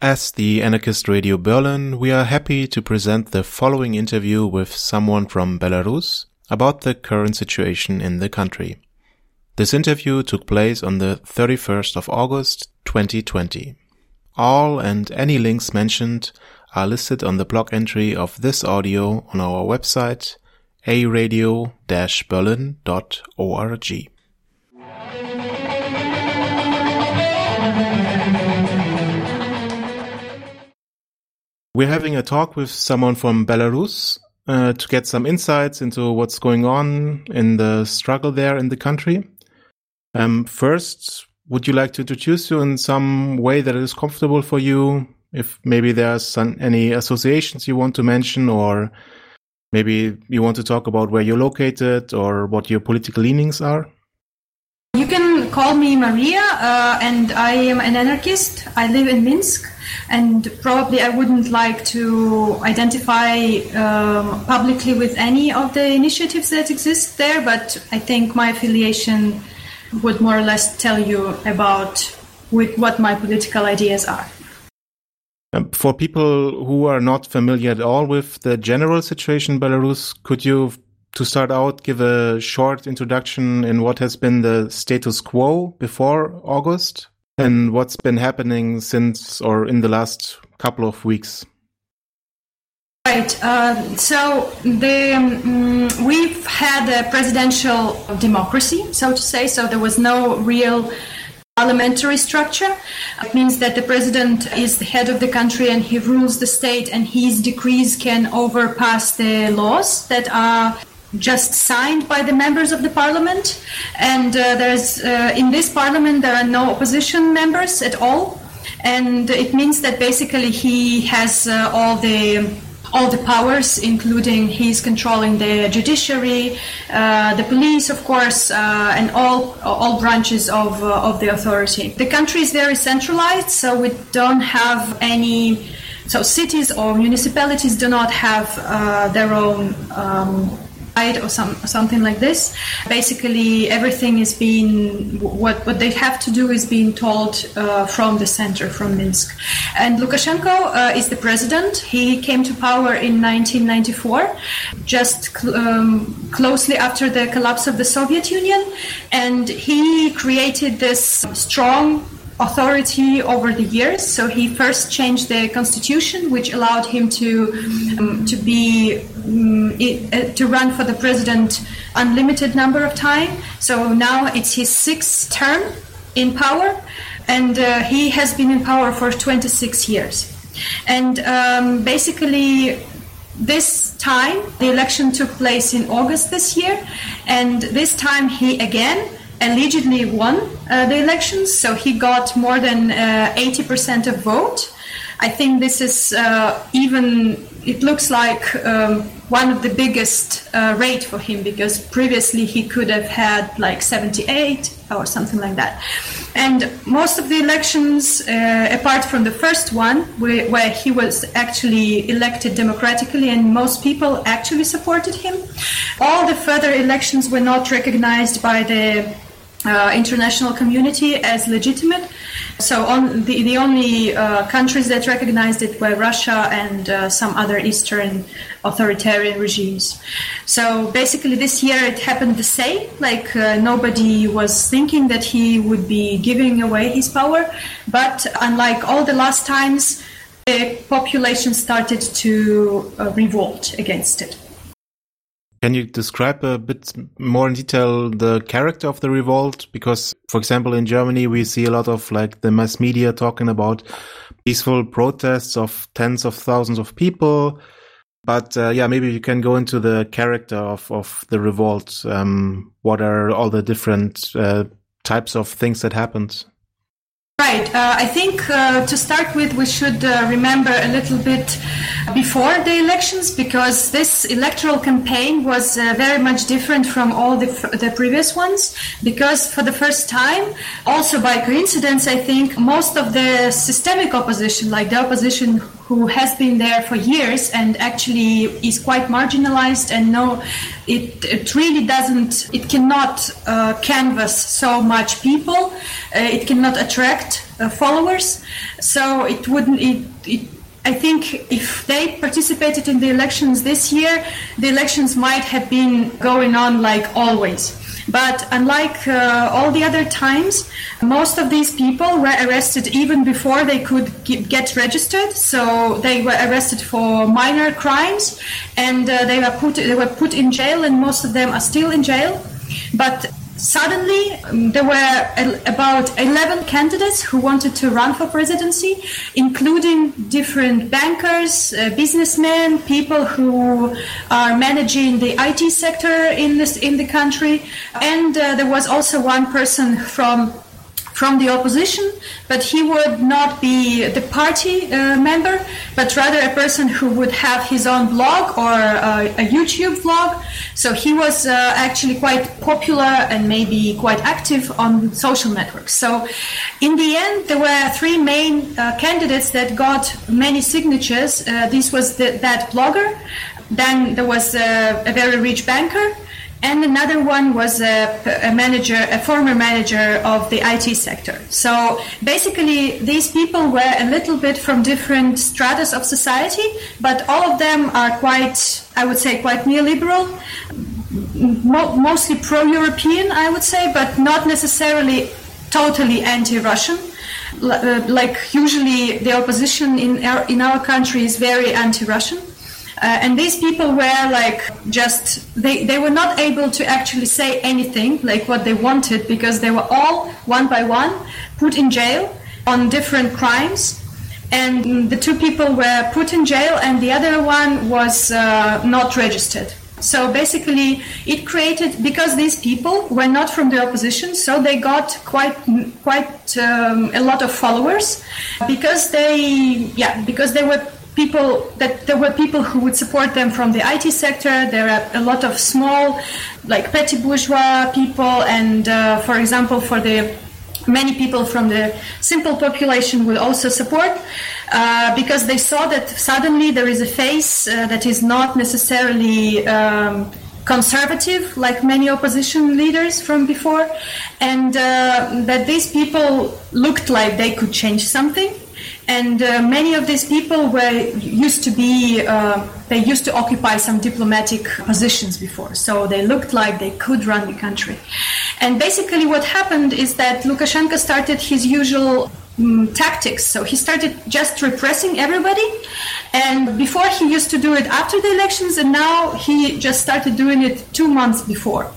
As the Anarchist Radio Berlin, we are happy to present the following interview with someone from Belarus about the current situation in the country. This interview took place on the 31st of August 2020. All and any links mentioned are listed on the blog entry of this audio on our website aradio-berlin.org. We're having a talk with someone from Belarus uh, to get some insights into what's going on in the struggle there in the country. Um, first, would you like to introduce you in some way that is comfortable for you? If maybe there's any associations you want to mention, or maybe you want to talk about where you're located or what your political leanings are? You can call me Maria, uh, and I am an anarchist. I live in Minsk, and probably I wouldn't like to identify um, publicly with any of the initiatives that exist there, but I think my affiliation would more or less tell you about with what my political ideas are. Um, for people who are not familiar at all with the general situation in Belarus, could you, to start out, give a short introduction in what has been the status quo before August and what's been happening since or in the last couple of weeks? Right. Uh, so the, um, we've had a presidential democracy, so to say. So there was no real parliamentary structure. It means that the president is the head of the country and he rules the state, and his decrees can overpass the laws that are just signed by the members of the parliament. And uh, there's uh, in this parliament there are no opposition members at all, and it means that basically he has uh, all the all the powers, including he's controlling the judiciary, uh, the police, of course, uh, and all all branches of uh, of the authority. The country is very centralized, so we don't have any. So cities or municipalities do not have their own. Um, or some, something like this. Basically, everything is being what what they have to do is being told uh, from the center, from Minsk. And Lukashenko uh, is the president. He came to power in 1994, just cl- um, closely after the collapse of the Soviet Union, and he created this strong authority over the years. So he first changed the constitution, which allowed him to um, to be um, it, uh, to run for the president unlimited number of time. So now it's his sixth term in power, and uh, he has been in power for 26 years. And um, basically, this time the election took place in August this year, and this time he again allegedly won uh, the elections, so he got more than uh, 80% of vote. I think this is uh, even, it looks like um, one of the biggest uh, rate for him because previously he could have had like 78 or something like that. And most of the elections, uh, apart from the first one, where, where he was actually elected democratically and most people actually supported him, all the further elections were not recognized by the uh, international community as legitimate. So on the, the only uh, countries that recognized it were Russia and uh, some other Eastern authoritarian regimes. So basically this year it happened the same, like uh, nobody was thinking that he would be giving away his power, but unlike all the last times, the population started to uh, revolt against it. Can you describe a bit more in detail the character of the revolt? Because, for example, in Germany, we see a lot of like the mass media talking about peaceful protests of tens of thousands of people. But uh, yeah, maybe you can go into the character of, of the revolt. Um, what are all the different uh, types of things that happened? Right. Uh, I think uh, to start with, we should uh, remember a little bit before the elections because this electoral campaign was uh, very much different from all the, the previous ones. Because for the first time, also by coincidence, I think most of the systemic opposition, like the opposition who has been there for years and actually is quite marginalized and no it, it really doesn't it cannot uh, canvas so much people uh, it cannot attract uh, followers so it wouldn't it, it I think if they participated in the elections this year, the elections might have been going on like always. But unlike uh, all the other times, most of these people were arrested even before they could get registered. So they were arrested for minor crimes, and uh, they were put they were put in jail, and most of them are still in jail. But Suddenly, um, there were about 11 candidates who wanted to run for presidency, including different bankers, uh, businessmen, people who are managing the IT sector in this in the country, and uh, there was also one person from from the opposition, but he would not be the party uh, member, but rather a person who would have his own blog or uh, a YouTube vlog. So he was uh, actually quite popular and maybe quite active on social networks. So in the end, there were three main uh, candidates that got many signatures. Uh, this was the, that blogger. Then there was a, a very rich banker and another one was a, a, manager, a former manager of the IT sector. So basically, these people were a little bit from different stratas of society, but all of them are quite, I would say, quite neoliberal, mo- mostly pro-European, I would say, but not necessarily totally anti-Russian. Uh, like usually, the opposition in our, in our country is very anti-Russian. Uh, and these people were like just they, they were not able to actually say anything like what they wanted because they were all one by one put in jail on different crimes. And the two people were put in jail and the other one was uh, not registered. So basically it created because these people were not from the opposition so they got quite quite um, a lot of followers because they yeah because they were people that there were people who would support them from the IT sector. There are a lot of small, like petty bourgeois people, and uh, for example, for the many people from the simple population will also support uh, because they saw that suddenly there is a face uh, that is not necessarily. Um, conservative, like many opposition leaders from before, and uh, that these people looked like they could change something and uh, many of these people were used to be uh, they used to occupy some diplomatic positions before. So they looked like they could run the country. And basically what happened is that lukashenko started his usual um, tactics. So he started just repressing everybody. And before he used to do it after the elections and now he just started doing it two months before.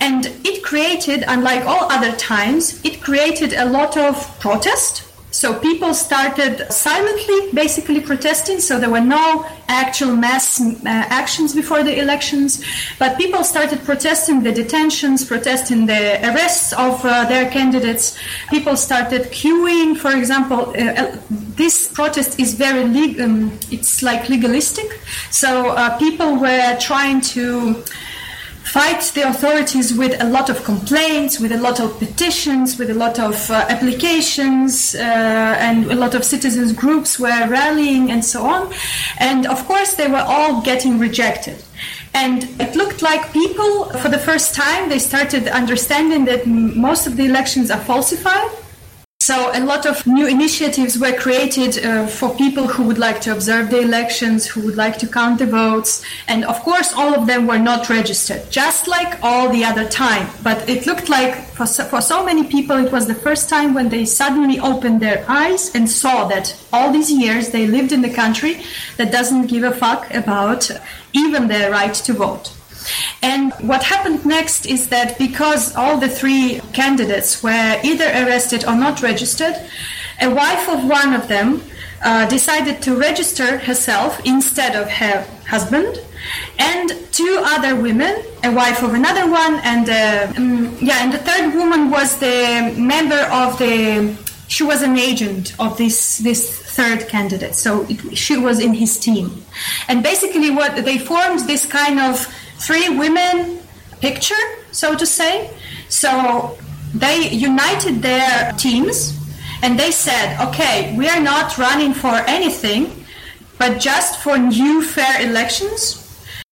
And it created unlike all other times it created a lot of protest so people started silently, basically protesting. So there were no actual mass uh, actions before the elections, but people started protesting the detentions, protesting the arrests of uh, their candidates. People started queuing. For example, uh, uh this protest is very legal. Um, it's like legalistic. So uh, people were trying to fight the authorities with a lot of complaints, with a lot of petitions, with a lot of uh, applications, uh, and a lot of citizens groups were rallying and so on. And of course, they were all getting rejected. And it looked like people, for the first time, they started understanding that most of the elections are falsified so a lot of new initiatives were created uh, for people who would like to observe the elections, who would like to count the votes, and of course all of them were not registered, just like all the other time. But it looked like for so, for so many people it was the first time when they suddenly opened their eyes and saw that all these years they lived in the country that doesn't give a fuck about even their right to vote. And what happened next is that because all the three candidates were either arrested or not registered, a wife of one of them uh, decided to register herself instead of her husband, and two other women, a wife of another one, and um, yeah, and the third woman was the member of the she was an agent of this this third candidate. So it, she was in his team, and basically what they formed this kind of three women picture, so to say. So they united their teams and they said, okay, we are not running for anything, but just for new fair elections.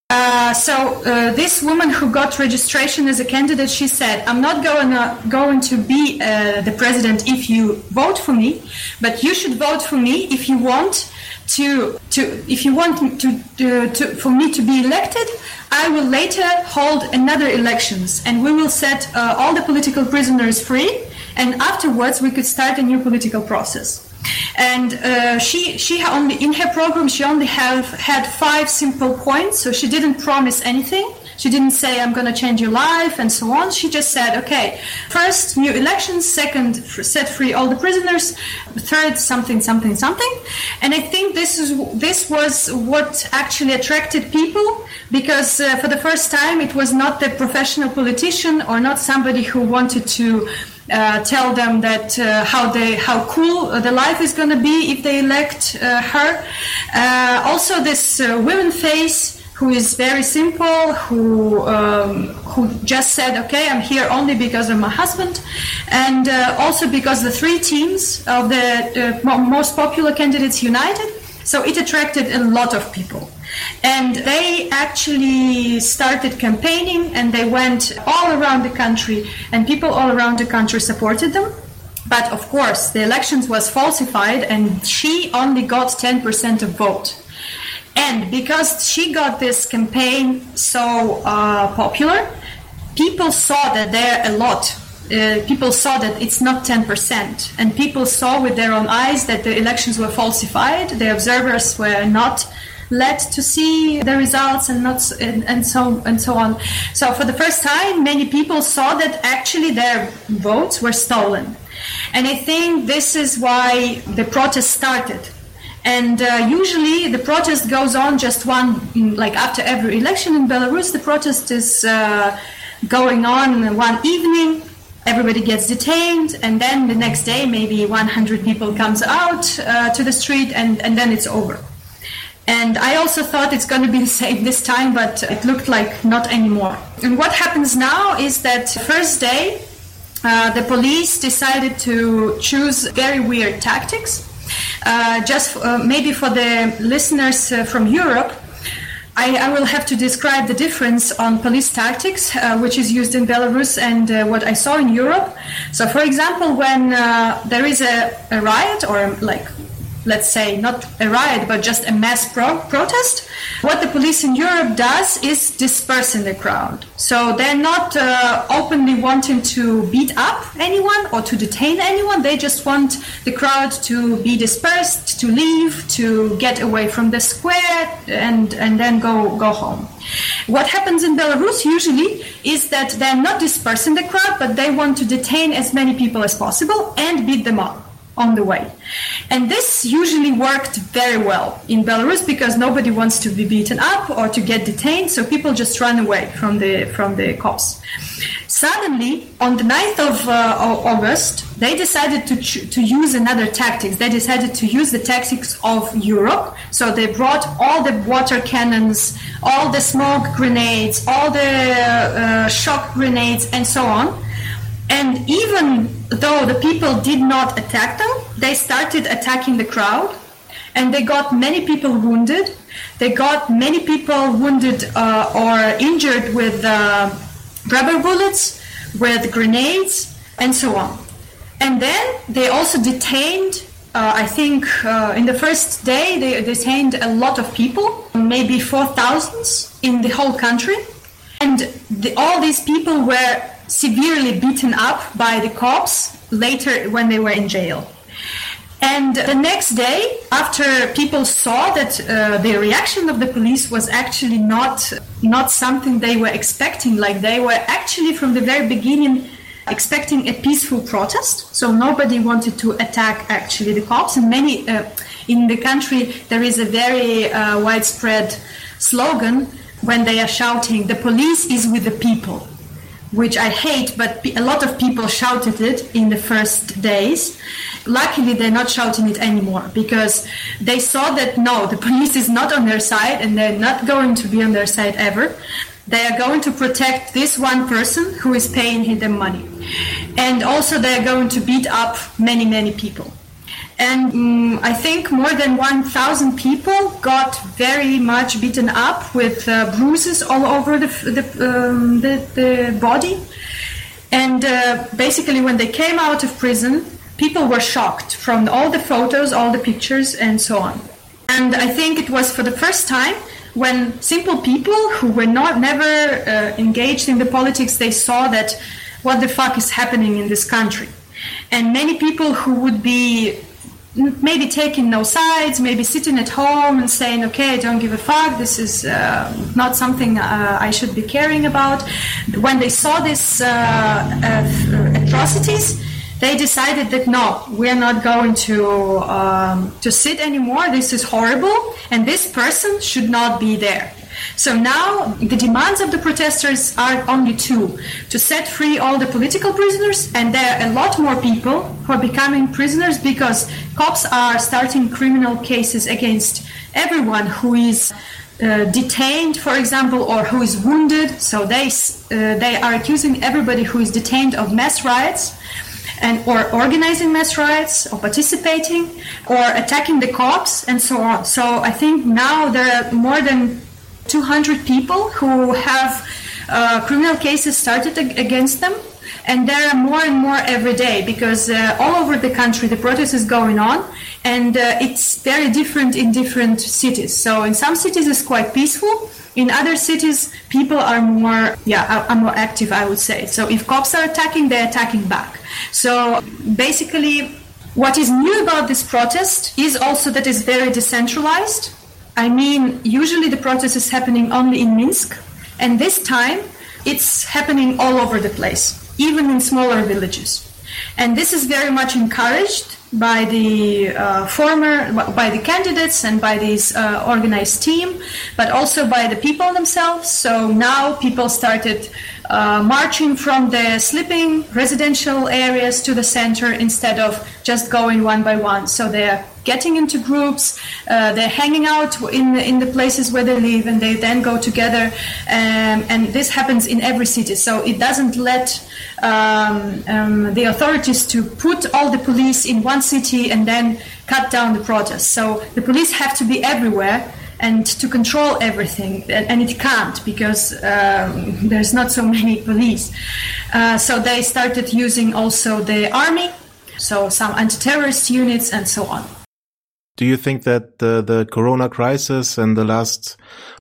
Uh, so uh, this woman who got registration as a candidate, she said, "I'm not going to, going to be uh, the president if you vote for me, but you should vote for me if you want to to if you want to, to, to for me to be elected. I will later hold another elections, and we will set uh, all the political prisoners free, and afterwards we could start a new political process." And uh, she she only in her program she only have had five simple points so she didn't promise anything she didn't say i'm going to change your life and so on she just said okay first new elections second set free all the prisoners third something something something and i think this is this was what actually attracted people because uh, for the first time it was not the professional politician or not somebody who wanted to uh, tell them that uh, how they how cool the life is going to be if they elect uh, her. Uh, also, this uh, women face who is very simple, who um, who just said, "Okay, I'm here only because of my husband," and uh, also because the three teams of the most popular candidates united. So it attracted a lot of people. And they actually started campaigning and they went all around the country, and people all around the country supported them. But of course, the elections was falsified, and she only got 10% of vote. And because she got this campaign so uh, popular, people saw that there a lot. Uh, people saw that it's not 10%. And people saw with their own eyes that the elections were falsified. The observers were not led to see the results and not and, and so and so on. So for the first time, many people saw that actually their votes were stolen, and I think this is why the protest started. And uh, usually the protest goes on just one, like after every election in Belarus, the protest is uh, going on one evening. Everybody gets detained, and then the next day, maybe 100 people comes out uh, to the street, and, and then it's over. And I also thought it's going to be the same this time, but it looked like not anymore. And what happens now is that first day, uh, the police decided to choose very weird tactics. Uh, just uh, maybe for the listeners uh, from Europe, I, I, will have to describe the difference on police tactics, uh, which is used in Belarus, and uh, what I saw in Europe. So, for example, when there is a, a riot or like let's say, not a riot, but just a mass pro- protest, what the police in Europe does is dispersing the crowd. So they're not uh, openly wanting to beat up anyone or to detain anyone. They just want the crowd to be dispersed, to leave, to get away from the square, and and then go go home. What happens in Belarus usually is that they're not dispersing the crowd, but they want to detain as many people as possible and beat them up on the way. And this usually worked very well in Belarus because nobody wants to be beaten up or to get detained, so people just run away from the from the cops. Suddenly, on the 9th of uh, August, they decided to ch- to use another tactics. They decided to use the tactics of Europe. So they brought all the water cannons, all the smoke grenades, all the uh, shock grenades, and so on and even though the people did not attack them, they started attacking the crowd and they got many people wounded. They got many people wounded uh, or injured with uh, rubber bullets, with grenades, and so on. And then they also detained, uh, I think uh, in the first day, they detained a lot of people, maybe 4,000 in the whole country. And the, all these people were severely beaten up by the cops later when they were in jail. And the next day, after people saw that uh, the reaction of the police was actually not not something they were expecting, like they were actually from the very beginning expecting a peaceful protest. So nobody wanted to attack actually the cops. And many uh, in the country there is a very uh, widespread slogan when they are shouting, "The police is with the people." Which I hate, but a lot of people shouted it in the first days. luckily they're not shouting it anymore because they saw that no, the police is not on their side and they're not going to be on their side ever. They are going to protect this one person who is paying them money. And also they are going to beat up many, many people. And um, I think more than 1,000 people got very much beaten up with uh, bruises all over the, the, um, the, the body. And uh, basically, when they came out of prison, people were shocked from all the photos, all the pictures, and so on. And I think it was for the first time when simple people who were not never uh, engaged in the politics, they saw that what the fuck is happening in this country. And many people who would be maybe taking no sides, maybe sitting at home and saying, okay, I don't give a fuck, this is uh, not something uh, I should be caring about. When they saw these uh, uh, atrocities, they decided that no, we're not going to um, to sit anymore. This is horrible, and this person should not be there. So now the demands of the protesters are only two to set free all the political prisoners, and there are a lot more people who are becoming prisoners because cops are starting criminal cases against everyone who is uh, detained, for example, or who is wounded. So they uh, they are accusing everybody who is detained of mass riots and or organizing mass riots or participating or attacking the cops and so on. So I think now there are more than 200 people who have uh, criminal cases started against them and there are more and more every day because uh, all over the country the protest is going on and uh, it's very different in different cities. So in some cities it's quite peaceful in other cities people are more yeah are more active i would say. So if cops are attacking they're attacking back. So basically what is new about this protest is also that it's very decentralized I mean, usually the protest is happening only in Minsk, and this time it's happening all over the place, even in smaller villages. And this is very much encouraged by the uh, former, by the candidates and by this uh, organized team, but also by the people themselves. So now people started uh, marching from the sleeping residential areas to the center instead of just going one by one. So they're getting into groups, uh, they're hanging out in the, in the places where they live, and they then go together. Um, and this happens in every city. So it doesn't let um, um, the authorities to put all the police in one city and then cut down the protests. So the police have to be everywhere and to control everything, and it can't because um, there's not so many police. Uh, so they started using also the army, so some anti-terrorist units, and so on. Do you think that the, the Corona crisis and the last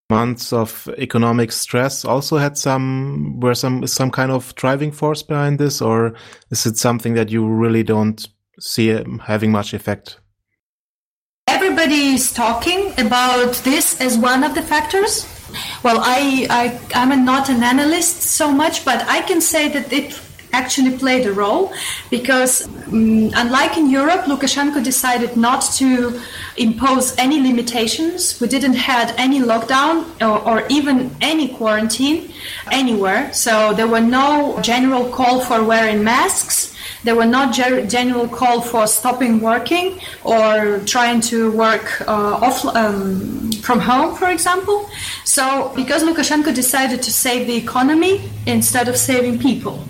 months of economic stress also had some were some some kind of driving force behind this, or is it something that you really don't see having much effect? everybody is talking about this as one of the factors. Well, I, I I'm not an analyst so much, but I can say that it actually played a role because um, unlike in Europe, Lukashenko decided not to impose any limitations. We didn't had any lockdown or, or even any quarantine anywhere. So there were no general call for wearing masks there were not general call for stopping working or trying to work uh, off um, from home, for example. So because Lukashenko decided to save the economy instead of saving people,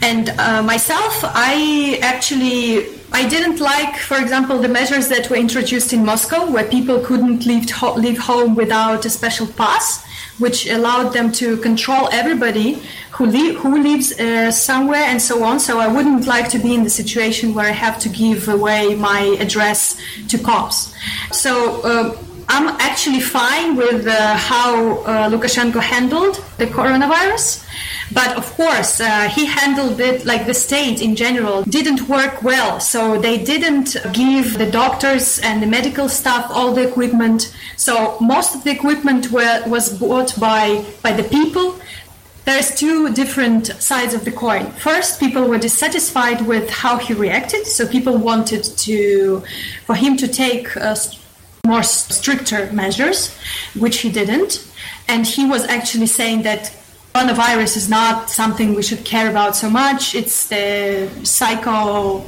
and uh, myself, I actually I didn't like, for example, the measures that were introduced in Moscow, where people couldn't leave, leave home without a special pass, which allowed them to control everybody who, li- who lives uh, somewhere and so on. So I wouldn't like to be in the situation where I have to give away my address to cops. So uh, I'm actually fine with uh, how uh, Lukashenko handled the coronavirus. But of course, uh, he handled it like the state in general didn't work well. So they didn't give the doctors and the medical staff all the equipment. So most of the equipment were, was bought by, by the people there's two different sides of the coin. First, people were dissatisfied with how he reacted, so people wanted to for him to take uh, more stricter measures, which he didn't, and he was actually saying that coronavirus is not something we should care about so much. It's the psycho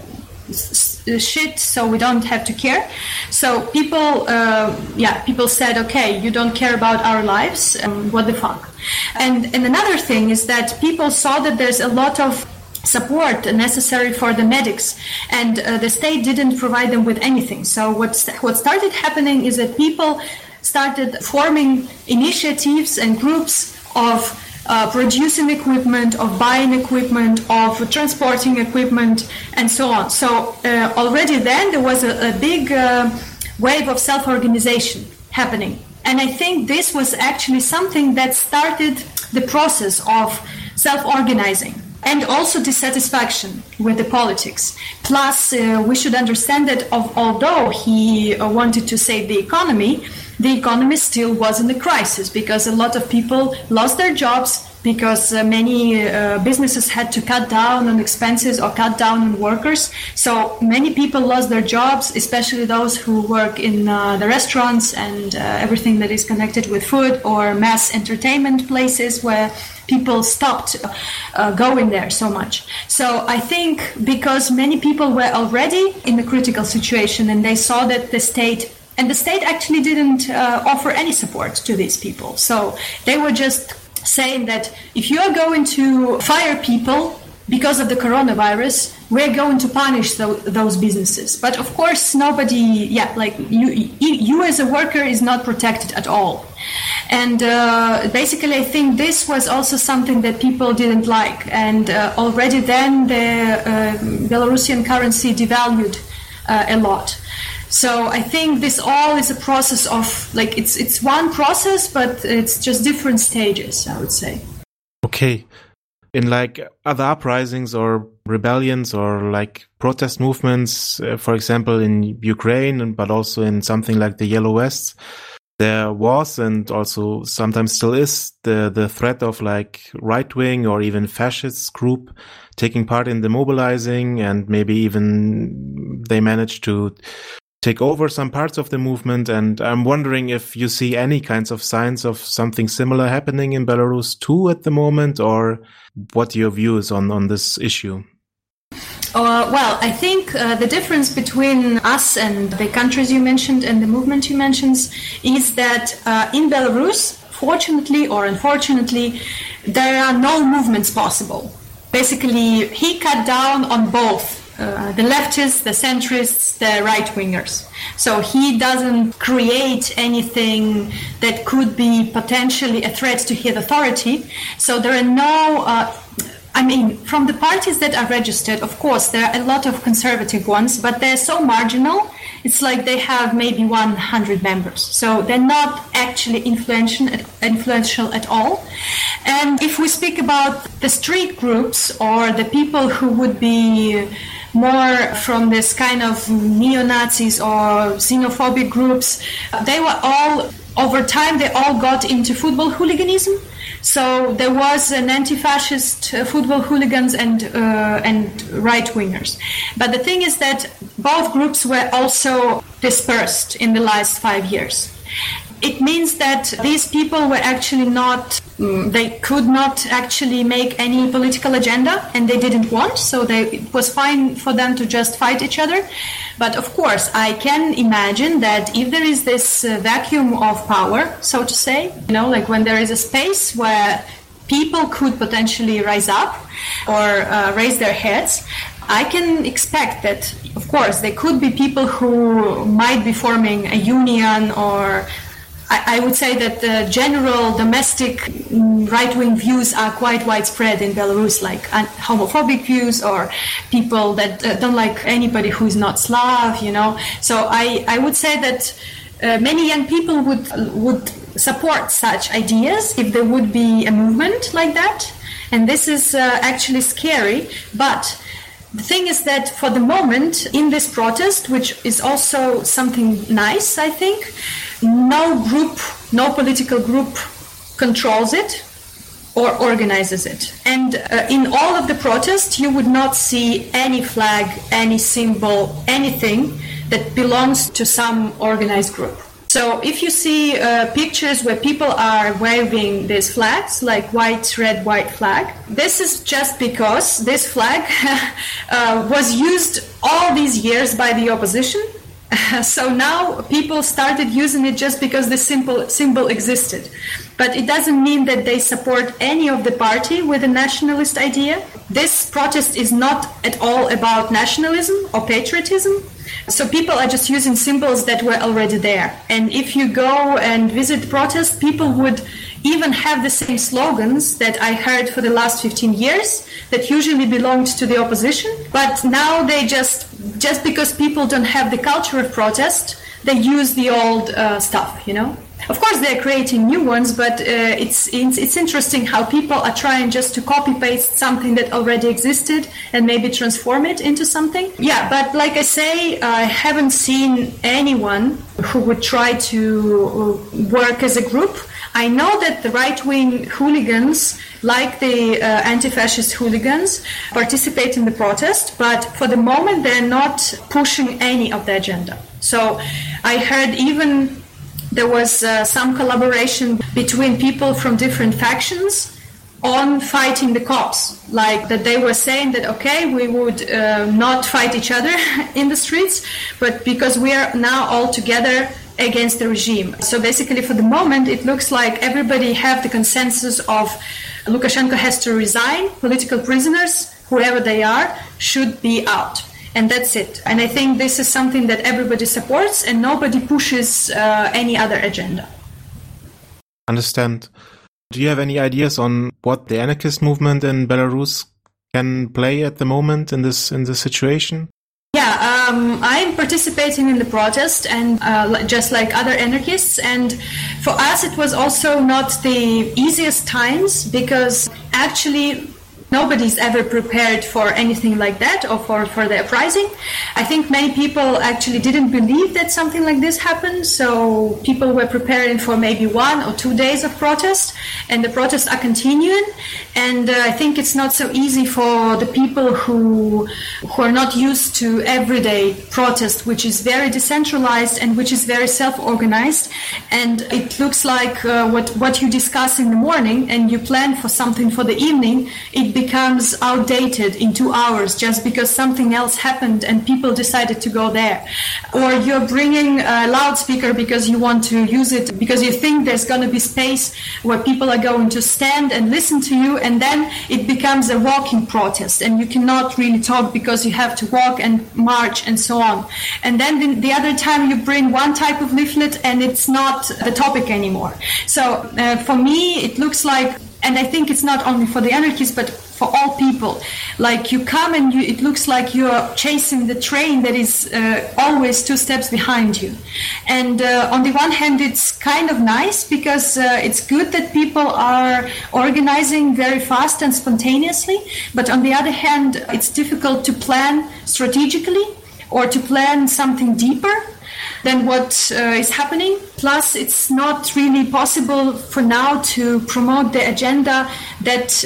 shit so we don't have to care. So people uh, yeah people said okay you don't care about our lives um, what the fuck? And and another thing is that people saw that there's a lot of support necessary for the medics and uh, the state didn't provide them with anything. So what's what started happening is that people started forming initiatives and groups of uh, producing equipment, of buying equipment, of transporting equipment, and so on. So uh, already then there was a, a big uh, wave of self-organization happening, and I think this was actually something that started the process of self-organizing and also dissatisfaction with the politics. Plus, uh, we should understand that of, although he uh, wanted to save the economy, the economy still was in a crisis because a lot of people lost their jobs because uh, many uh, businesses had to cut down on expenses or cut down on workers. So many people lost their jobs, especially those who work in uh, the restaurants and uh, everything that is connected with food or mass entertainment places where people stopped uh, going there so much. So I think because many people were already in a critical situation and they saw that the state and the state actually didn't uh, offer any support to these people. So they were just saying that if you are going to fire people because of the coronavirus, we're going to punish those businesses. But of course, nobody, yeah, like you, you as a worker is not protected at all. And uh, basically, I think this was also something that people didn't like. And uh, already then, the uh, Belarusian currency devalued uh, a lot. So I think this all is a process of like it's it's one process, but it's just different stages. I would say. Okay, in like other uprisings or rebellions or like protest movements, uh, for example, in Ukraine, but also in something like the Yellow Vests, there was and also sometimes still is the the threat of like right wing or even fascist group taking part in the mobilizing and maybe even they managed to take over some parts of the movement. And I'm wondering if you see any kinds of signs of something similar happening in Belarus too at the moment, or what your view is on, on this issue. Uh, well, I think uh, the difference between us and the countries you mentioned and the movement you mentioned is that uh, in Belarus, fortunately or unfortunately, there are no movements possible. Basically, he cut down on both uh, the leftists, the centrists, the right wingers. So he doesn't create anything that could be potentially a threat to his authority. So there are no. Uh, I mean, from the parties that are registered, of course, there are a lot of conservative ones, but they're so marginal. It's like they have maybe 100 members. So they're not actually influential, influential at all. And if we speak about the street groups or the people who would be more from this kind of neo Nazis or xenophobic groups. They were all, over time, they all got into football hooliganism. So there was an anti-fascist uh, football hooligans and uh, and right wingers. But the thing is that both groups were also dispersed in the last five years it means that these people were actually not mm, they could not actually make any political agenda and they didn't want so they, it was fine for them to just fight each other. But of course i can imagine that if there is this uh, vacuum of power so to say you know like when there is a space where people could potentially rise up or uh, raise their heads I can expect that, of course, there could be people who might be forming a union or I, would say that the general domestic mm, right wing views are quite widespread in Belarus, like homophobic views or people that uh, don't like anybody who is not Slav, you know. So I, I would say that uh, many young people would would support such ideas if there would be a movement like that. And this is uh, actually scary, but the thing is that for the moment in this protest, which is also something nice, I think, no group, no political group controls it or organizes it. And uh, in all of the protests, you would not see any flag, any symbol, anything that belongs to some organized group. So if you see uh, pictures where people are waving these flags, like white, red, white flag, this is just because this flag uh, was used all these years by the opposition. so now people started using it just because the simple symbol existed. But it doesn't mean that they support any of the party with a nationalist idea. This protest is not at all about nationalism or patriotism. So people are just using symbols that were already there. And if you go and visit protest, people would even have the same slogans that I heard for the last 15 years that usually belonged to the opposition. But now they just, just because people don't have the culture of protest, they use the old uh, stuff, you know? Of course, they're creating new ones, but uh, it's, it's, it's interesting how people are trying just to copy paste something that already existed and maybe transform it into something. Yeah, but like I say, I haven't seen anyone who would try to work as a group. I know that the right wing hooligans, like the uh, anti fascist hooligans, participate in the protest, but for the moment they're not pushing any of the agenda. So I heard even there was uh, some collaboration between people from different factions on fighting the cops. Like that they were saying that, okay, we would uh, not fight each other in the streets, but because we are now all together against the regime. So basically, for the moment, it looks like everybody have the consensus of Lukashenko has to resign, political prisoners, whoever they are, should be out and that's it. And I think this is something that everybody supports, and nobody pushes uh, any other agenda. Understand. Do you have any ideas on what the anarchist movement in Belarus can play at the moment in this in this situation? Um, I'm participating in the protest, and uh, just like other anarchists. And for us, it was also not the easiest times because actually Nobody's ever prepared for anything like that or for, for the uprising. I think many people actually didn't believe that something like this happened, so people were preparing for maybe one or two days of protest, and the protests are continuing. And uh, I think it's not so easy for the people who who are not used to everyday protest, which is very decentralized and which is very self-organized. And it looks like uh, what what you discuss in the morning and you plan for something for the evening. It becomes outdated in two hours just because something else happened and people decided to go there. Or you're bringing a loudspeaker because you want to use it because you think there's going to be space where people are going to stand and listen to you, and then it becomes a walking protest and you cannot really talk because you have to walk and march and so on. And then the other time you bring one type of leaflet and it's not the topic anymore. So uh, for me, it looks like and I think it's not only for the anarchists, but for all people. Like you come and you, it looks like you're chasing the train that is uh, always two steps behind you. And uh, on the one hand, it's kind of nice because uh, it's good that people are organizing very fast and spontaneously. But on the other hand, it's difficult to plan strategically or to plan something deeper than what uh, is happening. Plus, it's not really possible for now to promote the agenda that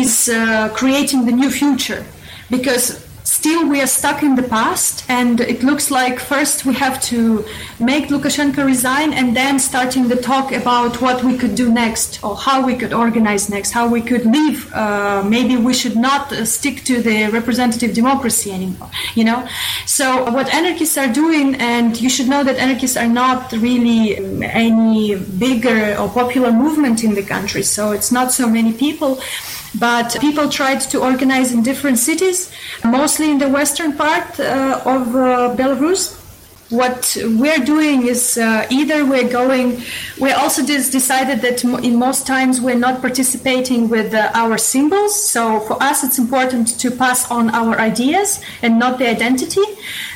is uh, creating the new future because still we are stuck in the past and it looks like first we have to make Lukashenko resign and then starting the talk about what we could do next or how we could organize next, how we could leave. Uh, maybe we should not uh, stick to the representative democracy anymore, you know? So what anarchists are doing, and you should know that anarchists are not really any bigger or popular movement in the country, so it's not so many people but people tried to organize in different cities, mostly in the western part uh, of uh, Belarus. What we're doing is uh, either we're going we also just decided that in most times we're not participating with uh, our symbols. So for us it's important to pass on our ideas and not the identity.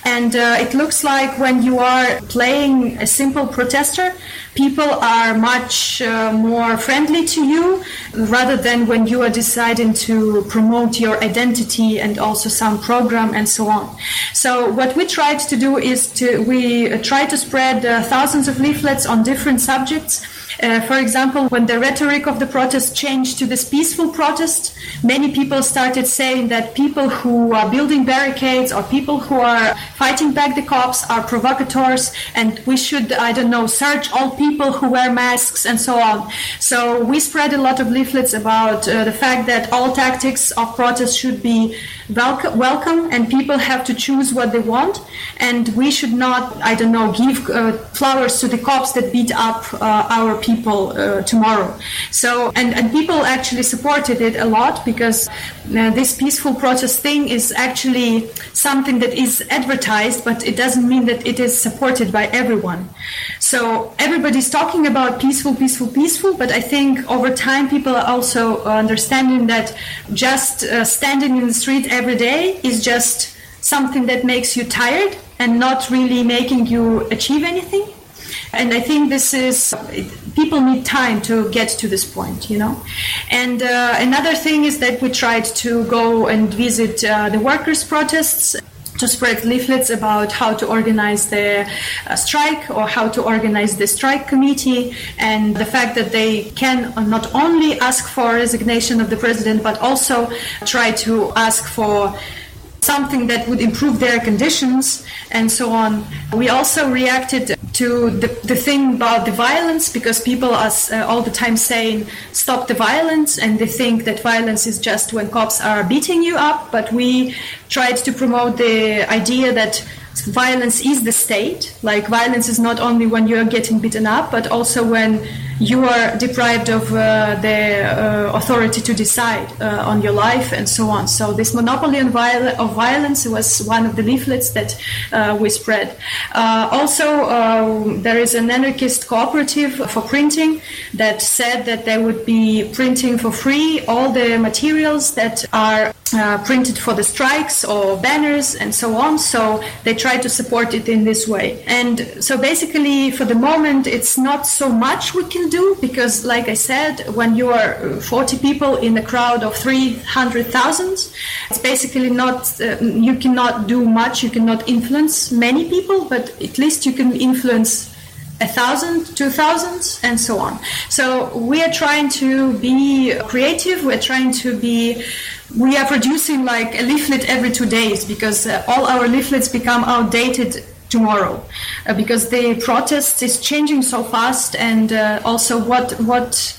And it looks like when you are playing a simple protester people are much uh, more friendly to you rather than when you are deciding to promote your identity and also some program and so on. So what we tried to do is to we try to spread uh, thousands of leaflets on different subjects. Uh, for example, when the rhetoric of the protest changed to this peaceful protest, many people started saying that people who are building barricades or people who are fighting back the cops are provocateurs and we should, I don't know, search all people who wear masks and so on. So we spread a lot of leaflets about uh, the fact that all tactics of protest should be welcome, welcome and people have to choose what they want and we should not, I don't know, give uh, flowers to the cops that beat up uh, our people uh, tomorrow. So, and, and people actually supported it a lot because uh, this peaceful protest thing is actually something that is advertised, but it doesn't mean that it is supported by everyone. So everybody's talking about peaceful, peaceful, peaceful, but I think over time people are also understanding that just uh, standing in the street every day is just something that makes you tired and not really making you achieve anything. And I think this is, people need time to get to this point, you know. And uh, another thing is that we tried to go and visit uh, the workers' protests to spread leaflets about how to organize the uh, strike or how to organize the strike committee and the fact that they can not only ask for resignation of the president but also try to ask for something that would improve their conditions and so on. We also reacted to the, the thing about the violence because people are uh, all the time saying stop the violence and they think that violence is just when cops are beating you up but we tried to promote the idea that violence is the state. Like violence is not only when you're getting beaten up but also when you are deprived of uh, the uh, authority to decide uh, on your life and so on. So this monopoly on of violence was one of the leaflets that uh, we spread. Uh, also, um, there is an anarchist cooperative for printing that said that they would be printing for free all the materials that are uh, printed for the strikes or banners and so on. So they try to support it in this way. And so basically, for the moment, it's not so much we can do because, like I said, when you are 40 people in a crowd of 300,000, it's basically not, uh, you cannot do much, you cannot influence many people, but at least you can influence a thousand, two thousand, and so on. So we are trying to be creative. We're trying to be. We are producing like a leaflet every two days because uh, all our leaflets become outdated tomorrow uh, because the protest is changing so fast and uh, also what what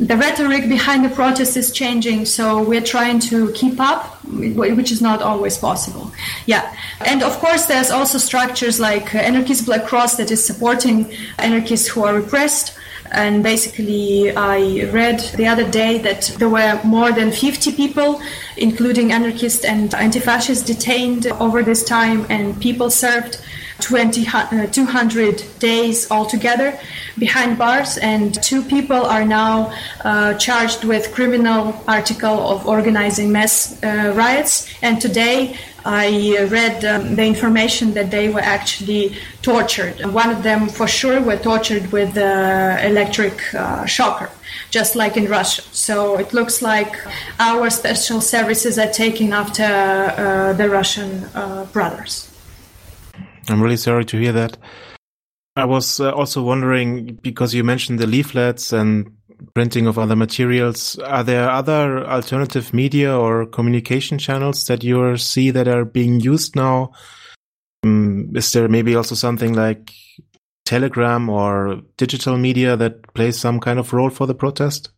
the rhetoric behind the protest is changing, so we're trying to keep up, which is not always possible. Yeah, and of course, there's also structures like Anarchist Black Cross that is supporting anarchists who are repressed. And basically, I read the other day that there were more than 50 people, including anarchists and anti fascists, detained over this time, and people served 20, uh, 200 days altogether behind bars, and two people are now uh, charged with criminal article of organizing mass uh, riots. And today I read um, the information that they were actually tortured. One of them, for sure, were tortured with uh, electric uh, shocker just like in Russia. So it looks like our special services are taking after uh, the Russian uh, brothers. I'm really sorry to hear that. I was uh, also wondering because you mentioned the leaflets and printing of other materials. Are there other alternative media or communication channels that you see that are being used now? Um, is there maybe also something like Telegram or digital media that plays some kind of role for the protest?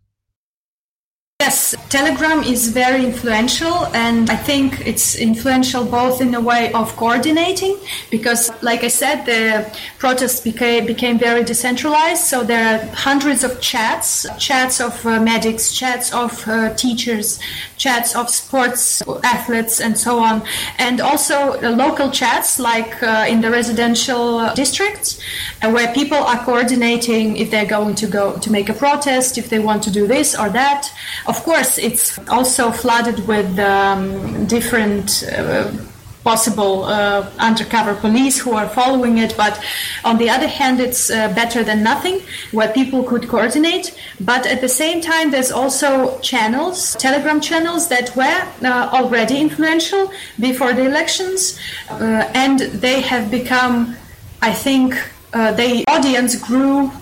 Yes, Telegram is very influential, and I think it's influential both in a way of coordinating, because, like I said, the protests became, became very decentralized. So there are hundreds of chats chats of uh, medics, chats of uh, teachers, chats of sports athletes, and so on. And also uh, local chats, like uh, in the residential districts, uh, where people are coordinating if they're going to go to make a protest, if they want to do this or that of course, it's also flooded with um, different. Uh, possible uh, undercover police who are following it. But on the other hand, it's uh, better than nothing where people could coordinate. But at the same time, there's also channels, Telegram channels that were uh, already influential before the elections, uh, and they have become, I think, uh, the audience grew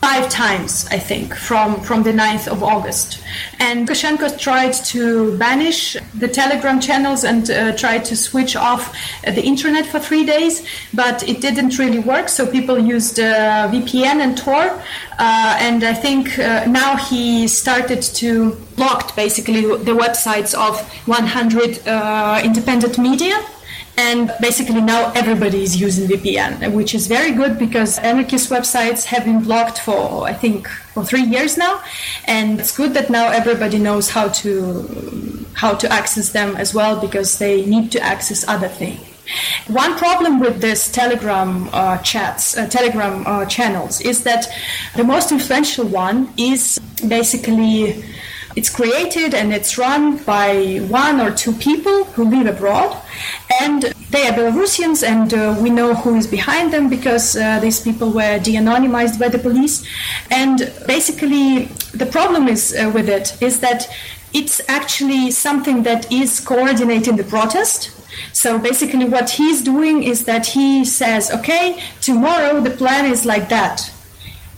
five times, I think, from, from the 9th of August. And Lukashenko tried to banish the Telegram channels and uh, tried to switch off the internet for three days, but it didn't really work. So people used uh, VPN and Tor. Uh, and I think uh, now he started to block basically the websites of 100 uh, independent media and basically now everybody is using VPN, which is very good because anarchist websites have been blocked for, I think, for three years now. And it's good that now everybody knows how to, how to access them as well because they need to access other things. One problem with this Telegram uh, chats, uh, Telegram uh, channels, is that the most influential one is basically it's created and it's run by one or two people who live abroad, and they are Belarusians, and uh, we know who is behind them because uh, these people were de-anonymized by the police. And basically, the problem is uh, with it is that it's actually something that is coordinating the protest. So basically, what he's doing is that he says, "Okay, tomorrow the plan is like that,"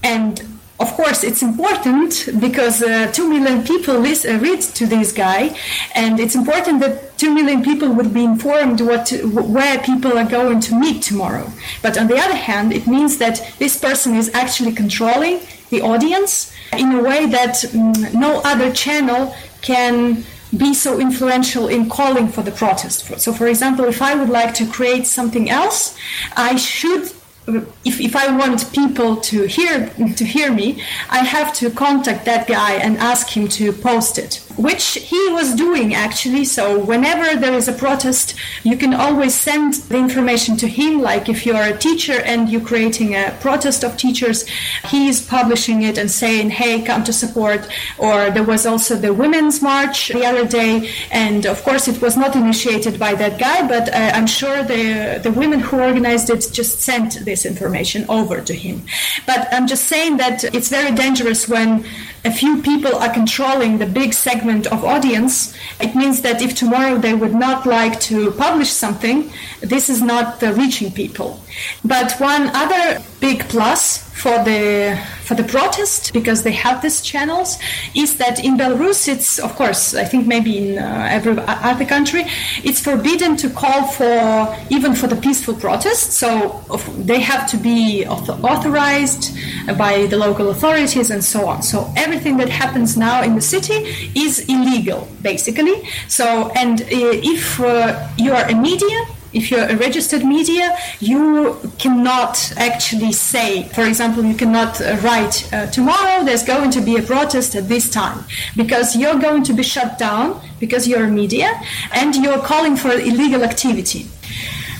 and of course, it's important because uh, two million people list, uh, read to this guy, and it's important that two million people would be informed what where people are going to meet tomorrow. But on the other hand, it means that this person is actually controlling the audience in a way that mm, no other channel can be so influential in calling for the protest. So, for example, if I would like to create something else, I should if, if I want people to hear to hear me, I have to contact that guy and ask him to post it, which he was doing actually. So whenever there is a protest, you can always send the information to him. Like if you're a teacher and you're creating a protest of teachers, he is publishing it and saying, "Hey, come to support." Or there was also the women's march the other day, and of course it was not initiated by that guy, but uh, I'm sure the the women who organized it just sent this information over to him. But I'm just saying that it's very dangerous when a few people are controlling the big segment of audience. It means that if tomorrow they would not like to publish something, this is not reaching people. But one other big plus for the for the protest because they have these channels is that in Belarus it's of course I think maybe in uh, every other country it's forbidden to call for even for the peaceful protest. So they have to be authorized by the local authorities and so on. So everything that happens now in the city is illegal basically. So and uh, if uh, you are a media if you're a registered media, you cannot actually say, for example, you cannot uh, write uh, tomorrow there's going to be a protest at this time because you're going to be shut down because you're a media and you're calling for illegal activity.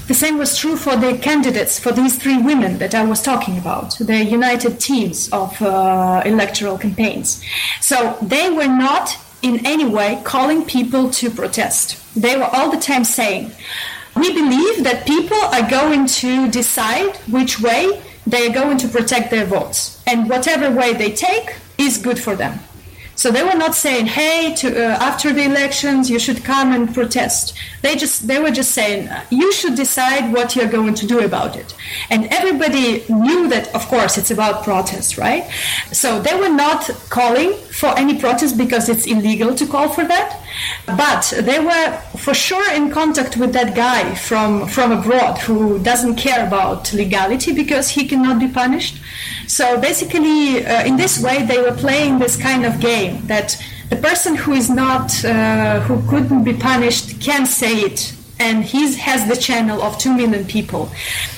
The same was true for the candidates, for these three women that I was talking about, the united teams of uh, electoral campaigns. So they were not in any way calling people to protest. They were all the time saying, we believe that people are going to decide which way they are going to protect their votes. And whatever way they take is good for them. So they were not saying, "Hey, to, uh, after the elections, you should come and protest." They just they were just saying, "You should decide what you're going to do about it." And everybody knew that, of course, it's about protest, right? So they were not calling for any protest because it's illegal to call for that. But they were for sure in contact with that guy from, from abroad who doesn't care about legality because he cannot be punished. So basically, uh, in this way, they were playing this kind of game that the person who is not, uh, who couldn't be punished can say it. And he has the channel of 2 million people.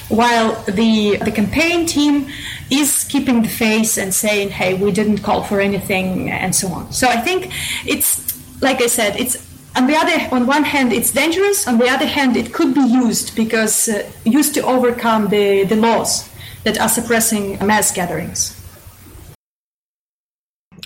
While the the campaign team is keeping the face and saying hey we didn't call for anything and so on. So i think it's like I said, it's on the other on one hand it's dangerous on the other hand it could be used because uh, used to overcome the, the laws that are suppressing mass gatherings.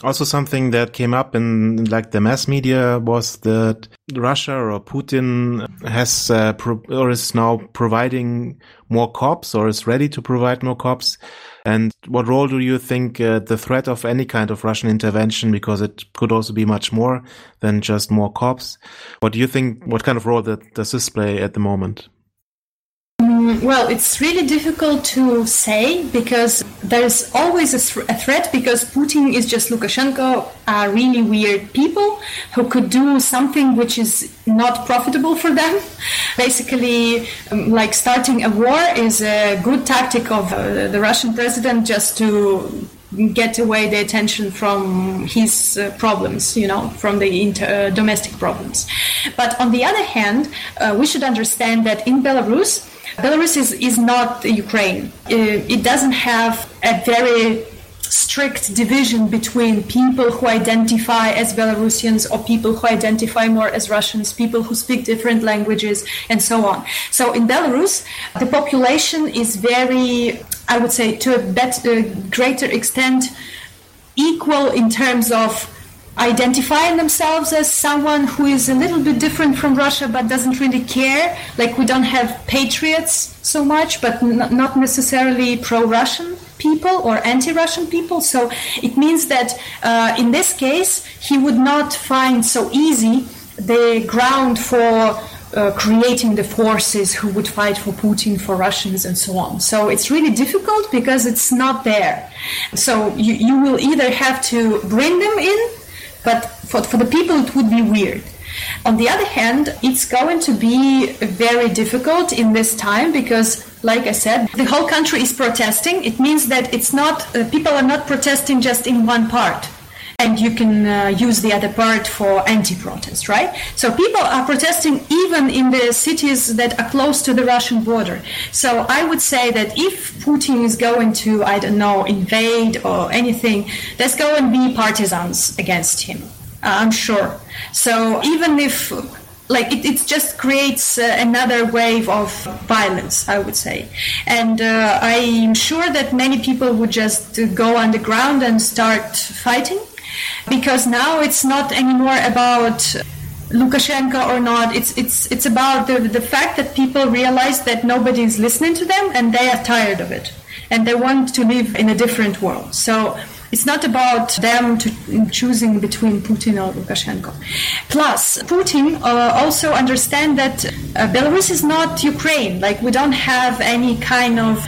Also something that came up in like the mass media was that Russia or Putin has uh, or is now providing more cops or is ready to provide more cops and what role do you think uh, the threat of any kind of Russian intervention, because it could also be much more than just more cops, what do you think, what kind of role that, does this play at the moment? Mm, well, it's really difficult to say because there's always a, th- a, threat because Putin is just Lukashenko are really weird people who could do something which is not profitable for them. Basically, um, like starting a war is a good tactic of uh, the Russian president just to get away the attention from his uh, problems, you know, from the inter- uh, domestic problems. But on the other hand, uh, we should understand that in Belarus, Belarus is, is not Ukraine. Uh, it doesn't have a very strict division between people who identify as Belarusians or people who identify more as Russians, people who speak different languages, and so on. So in Belarus, the population is very, I would say, to a better, greater extent, equal in terms of identifying themselves as someone who is a little bit different from Russia but doesn't really care. Like we don't have patriots so much, but n- not necessarily pro Russian people or anti Russian people. So it means that uh, in this case, he would not find so easy the ground for. Uh, creating the forces who would fight for Putin, for Russians, and so on. So it's really difficult because it's not there. So you, you will either have to bring them in but for, for the people, it would be weird. On the other hand, it's going to be very difficult in this time because, like I said, the whole country is protesting. It means that it's not, uh, people are not protesting just in one part and you can uh, use the other part for anti-protest, right? So people are protesting even in the cities that are close to the Russian border. So I would say that if Putin is going to, I don't know, invade or anything, let's go and be partisans against him. Uh, I'm sure. So even if like it, it just creates uh, another wave of violence i would say and uh, i'm sure that many people would just go underground and start fighting because now it's not anymore about Lukashenko or not. It's it's it's about the the fact that people realize that nobody is listening to them and they are tired of it and they want to live in a different world. So it's not about them to, choosing between Putin or Lukashenko. Plus, Putin uh, also understand that uh, Belarus is not Ukraine. Like we don't have any kind of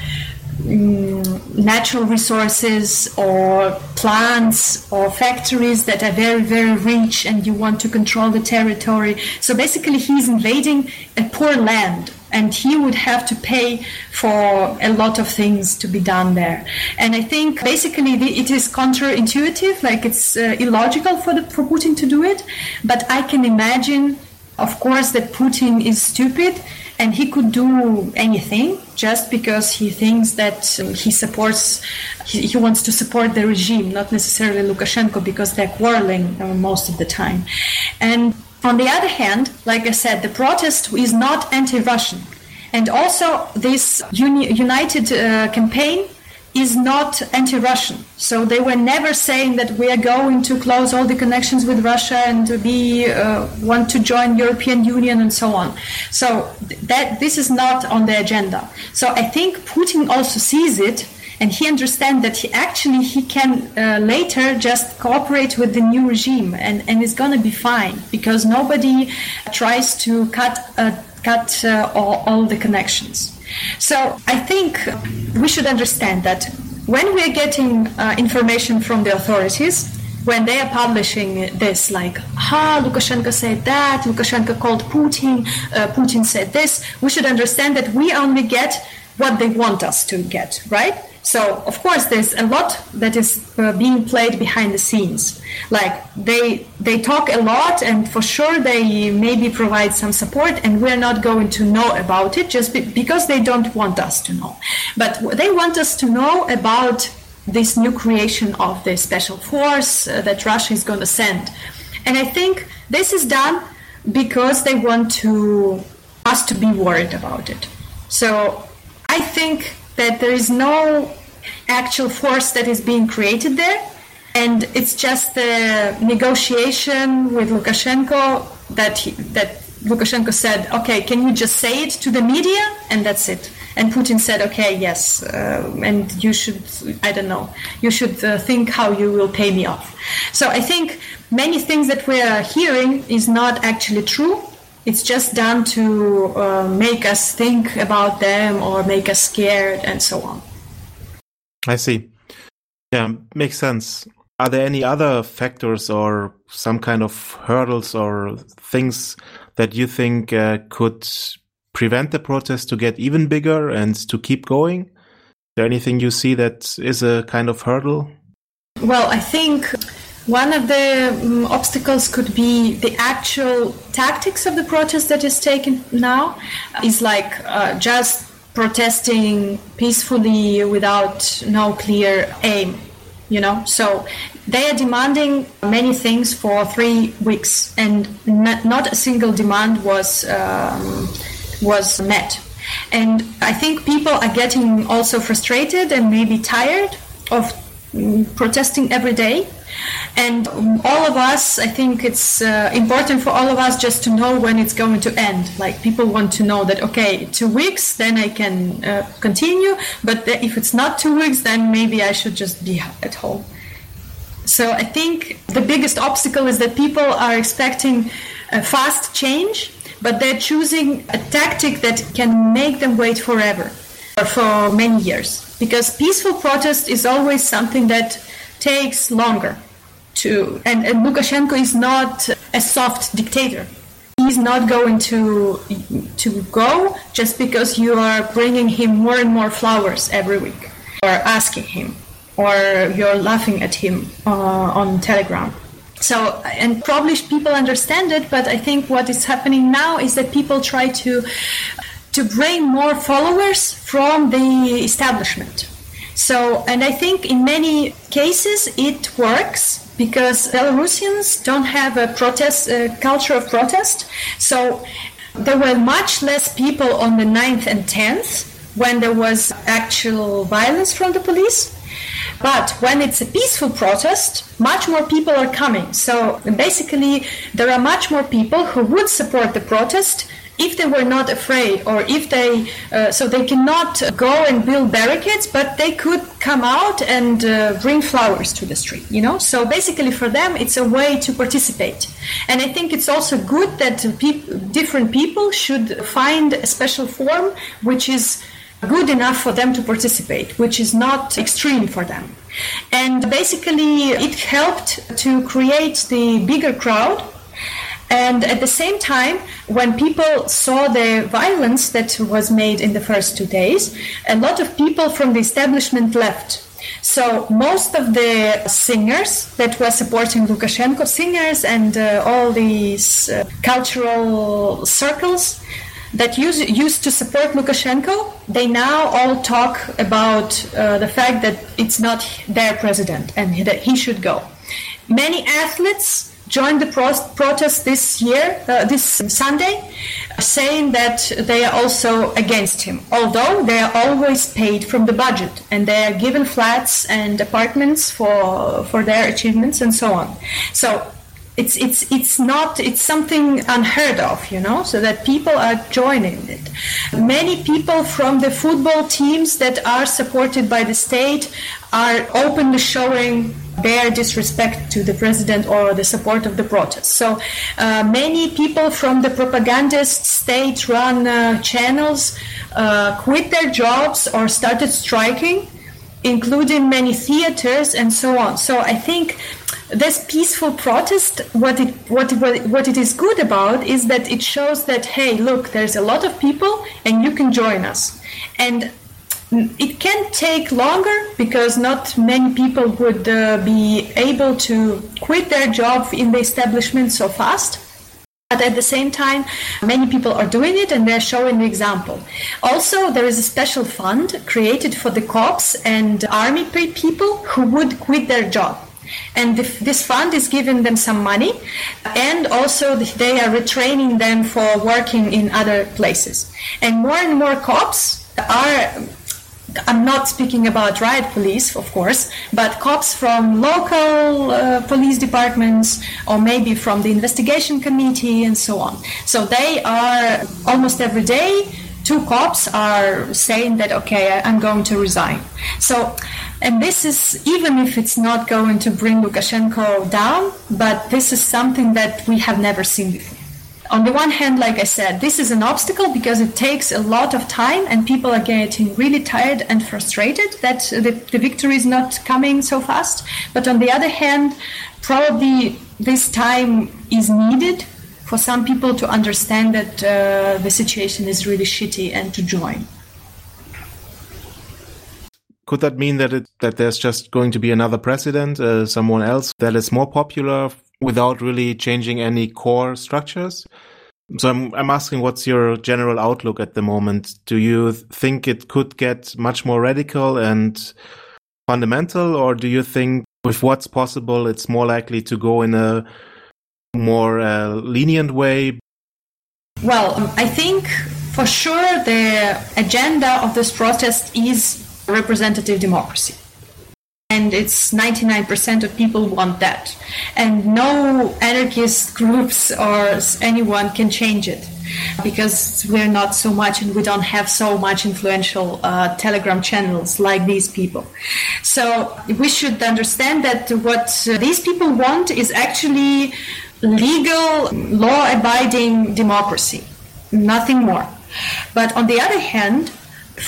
Mm, natural resources or plants or factories that are very, very rich and you want to control the territory. So basically, he's invading a poor land and he would have to pay for a lot of things to be done there. And I think basically it is counterintuitive, like it's uh, illogical for, the, for Putin to do it. But I can imagine, of course, that Putin is stupid and he could do anything just because he thinks that um, he supports he, he, wants to support the regime not necessarily lukashenko because they're quarreling uh, most of the time. And on the other hand like i said the protest is not anti-russian. And also this uni- united uh, campaign is not anti-Russian. So they were never saying that we are going to close all the connections with Russia and be uh, want to join European Union and so on. So that this is not on the agenda. So I think Putin also sees it and he understands that he actually he can uh, later just cooperate with the new regime and, and it's going to be fine because nobody tries to cut uh, cut uh, all, all the connections. So I think we should understand that when we are getting uh, information from the authorities, when they are publishing this, like, ha, Lukashenko said that, Lukashenko called Putin, uh, Putin said this, we should understand that we only get what they want us to get, right? So of course, there's a lot that is uh, being played behind the scenes. Like they they talk a lot, and for sure they maybe provide some support, and we're not going to know about it just be- because they don't want us to know. But they want us to know about this new creation of the special force uh, that Russia is going to send, and I think this is done because they want to us to be worried about it. So I think that there is no actual force that is being created there. And it's just the negotiation with Lukashenko that he, that Lukashenko said, "Okay, can you just say it to the media?" And that's it. And Putin said, "Okay, yes, uh, and you should, I don't know, you should uh, think how you will pay me off." So I think many things that we are hearing is not actually true, It's just done to uh, make us think about them or make us scared and so on. I see. Yeah, makes sense. Are there any other factors or some kind of hurdles or things that you think uh, could prevent the protest to get even bigger and to keep going? Is there anything you see that is a kind of hurdle? Well, I think one of the um, obstacles could be the actual tactics of the protest that is taken now is like uh, just protesting peacefully without no clear aim you know? So they are demanding many things for three weeks and not, not a single demand was um, was met. And i think people are getting also frustrated and maybe tired of mm, protesting every day and all of us i think it's uh, important for all of us just to know when it's going to end. Like people want to know that okay two weeks then i can uh, continue. But if it's not two weeks then maybe i should just be at home. So i think the biggest obstacle is that people are expecting a fast change but they're choosing a tactic that can make them wait forever or for many years. Because peaceful protest is always something that takes longer to and, and Lukashenko is not a soft dictator. He's not going to to go just because you are bringing him more and more flowers every week, or asking him, or you're laughing at him uh, on Telegram. So, and probably people understand it, but I think what is happening now is that people try to to bring more followers from the establishment. So, and I think in many cases it works because Belarusians don't have a protest uh, culture of protest. So there were much less people on the 9th and 10th when there was actual violence from the police. But when it's a peaceful protest, much more people are coming. So basically, there are much more people who would support the protest if they were not afraid or if they uh, so they cannot go and build barricades but they could come out and uh, bring flowers to the street you know? So basically for them it's a way to participate. And i think it's also good that different people should find a special form which is good enough for them to participate which is not extreme for them. And basically it helped to create the bigger crowd and at the same time, when people saw the violence that was made in the first two days, a lot of people from the establishment left. So most of the singers that were supporting Lukashenko, singers and uh, all these uh, cultural circles that used, used to support Lukashenko, they now all talk about uh, the fact that it's not their president and that he should go. Many athletes joined the pro- protest this year, uh, this Sunday, saying that they are also against him, although they are always paid from the budget and they are given flats and apartments for for their achievements and so on. So it's it's it's not it's something unheard of you know so that people are joining it many people from the football teams that are supported by the state are openly showing their disrespect to the president or the support of the protests. So uh, many people from the propagandist state-run uh, channels uh, quit their jobs or started striking, including many theaters and so on. So I think this peaceful protest, what it what, what it is good about is that it shows that hey, look, there's a lot of people and you can join us. And it can take longer because not many people would uh, be able to quit their job in the establishment so fast. But at the same time, many people are doing it and they're showing the example. Also, there is a special fund created for the cops and army people who would quit their job. And this fund is giving them some money, and also they are retraining them for working in other places. And more and more cops are I'm not speaking about riot police, of course, but cops from local uh, police departments or maybe from the investigation committee and so on. So they are almost every day. Two cops are saying that okay, I'm going to resign. So, and this is even if it's not going to bring Lukashenko down, but this is something that we have never seen before. On the one hand, like I said, this is an obstacle because it takes a lot of time and people are getting really tired and frustrated that the, the victory is not coming so fast. But on the other hand, probably this time is needed for some people to understand that uh, the situation is really shitty and to join. Could that mean that it, that there's just going to be another president, uh, someone else that is more popular without really changing any core structures? So I'm I'm asking, what's your general outlook at the moment? Do you think it could get much more radical and fundamental, or do you think with what's possible, it's more likely to go in a more uh, lenient way? Well, I think for sure the agenda of this protest is representative democracy. And it's 99% of people want that. And no anarchist groups or anyone can change it because we're not so much and we don't have so much influential uh, telegram channels like these people. So we should understand that what uh, these people want is actually legal, law abiding democracy, nothing more. But on the other hand,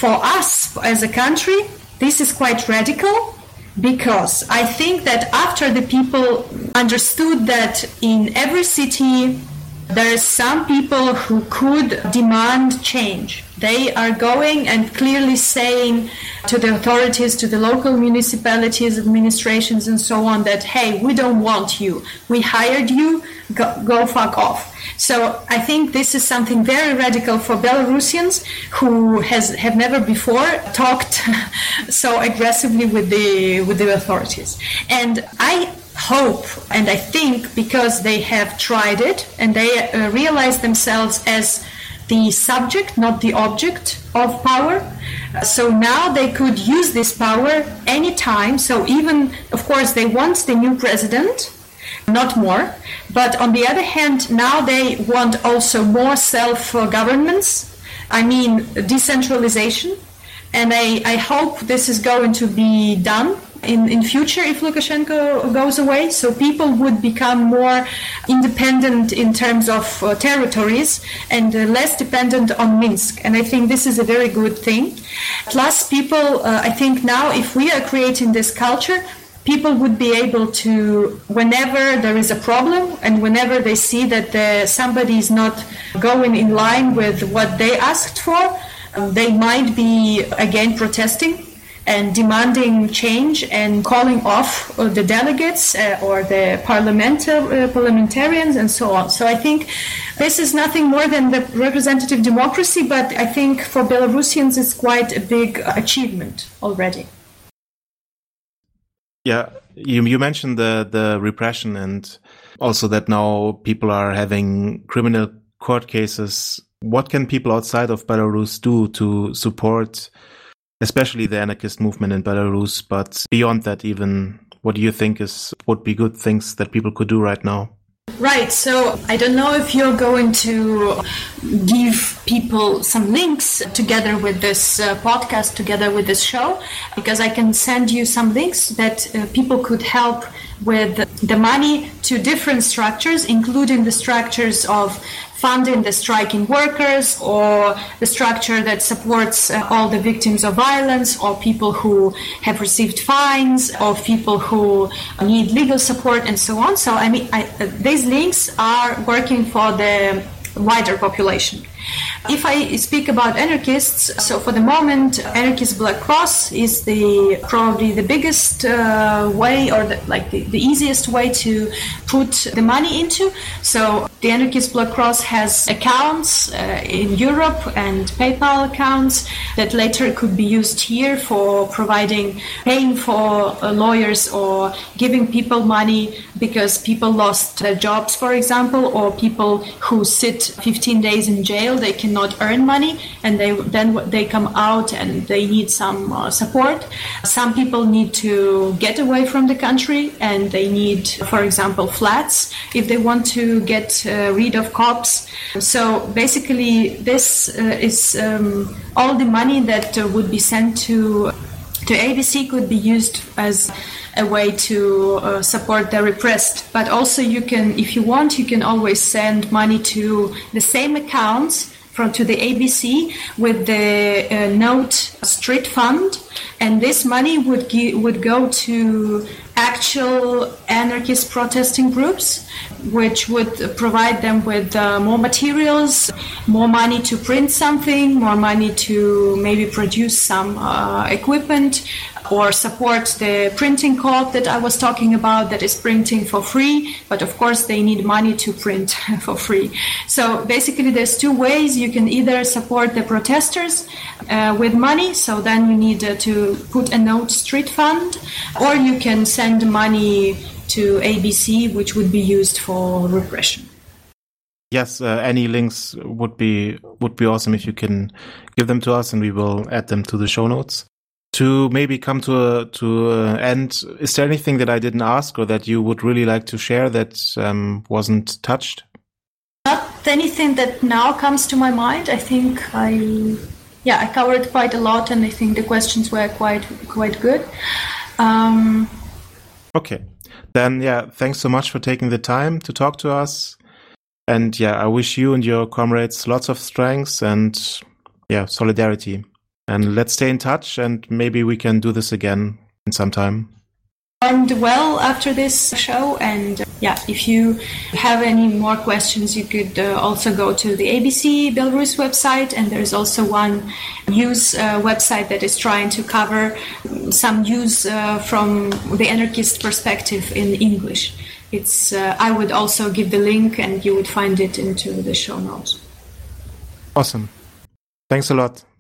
for us as a country, this is quite radical because I think that after the people understood that in every city there are some people who could demand change. They are going and clearly saying to the authorities, to the local municipalities, administrations, and so on that, hey, we don't want you. We hired you, go, go fuck off. So I think this is something very radical for Belarusians who has have never before talked so aggressively with the with the authorities. And I hope and I think because they have tried it and they uh, realize themselves as the subject, not the object of power. So now they could use this power anytime. So even, of course, they want the new president, not more. But on the other hand, now they want also more self governments. I mean, decentralization. And I, I hope this is going to be done in, in future if Lukashenko goes away. So people would become more independent in terms of uh, territories and uh, less dependent on Minsk. And I think this is a very good thing. Plus, people, uh, I think now if we are creating this culture, people would be able to, whenever there is a problem and whenever they see that somebody is not going in line with what they asked for, um, they might be again protesting and demanding change and calling off uh, the delegates uh, or the uh, parliamentarians and so on. So I think this is nothing more than the representative democracy, but I think for Belarusians it's quite a big achievement already. Yeah, you, you mentioned the, the repression and also that now people are having criminal court cases. What can people outside of Belarus do to support especially the anarchist movement in Belarus. But beyond that, even what do you think is would be good things that people could do right now? Right. So I don't know if you're going to give people some links together with this uh, podcast, together with this show, because I can send you some links that uh, people could help with the money to different structures, including the structures of funding the striking workers or the structure that supports uh, all the victims of violence or people who have received fines or people who need legal support and so on. So, I mean, I, these links are working for the wider population. If I speak about anarchists, so for the moment, Anarchist Black Cross is the probably the biggest uh, way or the, like the, the easiest way to put the money into. So the Anarchist Black Cross has accounts uh, in Europe and PayPal accounts that later could be used here for providing, paying for uh, lawyers or giving people money because people lost their jobs, for example, or people who sit 15 days in jail, they cannot earn money and they then they come out and they need some uh, support. Some people need to get away from the country and they need, for example, flats if they want to get uh, rid of cops. So basically, this uh, is um, all the money that uh, would be sent to the ABC could be used as a way to uh, support the repressed. But also, you can, if you want, you can always send money to the same accounts from to the ABC with the uh, Note Street Fund, and this money would would go to actual anarchist protesting groups, which would provide them with uh, more materials, more money to print something, more money to maybe produce some uh, equipment, or support the printing co-op that I was talking about that is printing for free, but of course they need money to print for free. So basically there's two ways you can either support the protesters uh, with money, so then you need uh, to put a note street fund, or you can send money to ABC, which would be used for repression. Yes, uh, any links would be would be awesome if you can give them to us, and we will add them to the show notes to maybe come to a to an end, is there anything that I didn't ask or that you would really like to share that um, wasn't touched? Not anything that now comes to my mind. I think I, yeah, I covered quite a lot, and I think the questions were quite quite good. Um, okay, then yeah, thanks so much for taking the time to talk to us, and yeah, I wish you and your comrades lots of strength and yeah, solidarity. And let's stay in touch and maybe we can do this again in some time. And well after this show, and uh, yeah, if you have any more questions, you could uh, also go to the ABC Belarus website, and there's also one news uh, website that is trying to cover some news uh, from the anarchist perspective in English. It's uh, I would also give the link, and you would find it into the show notes. Awesome. Thanks a lot.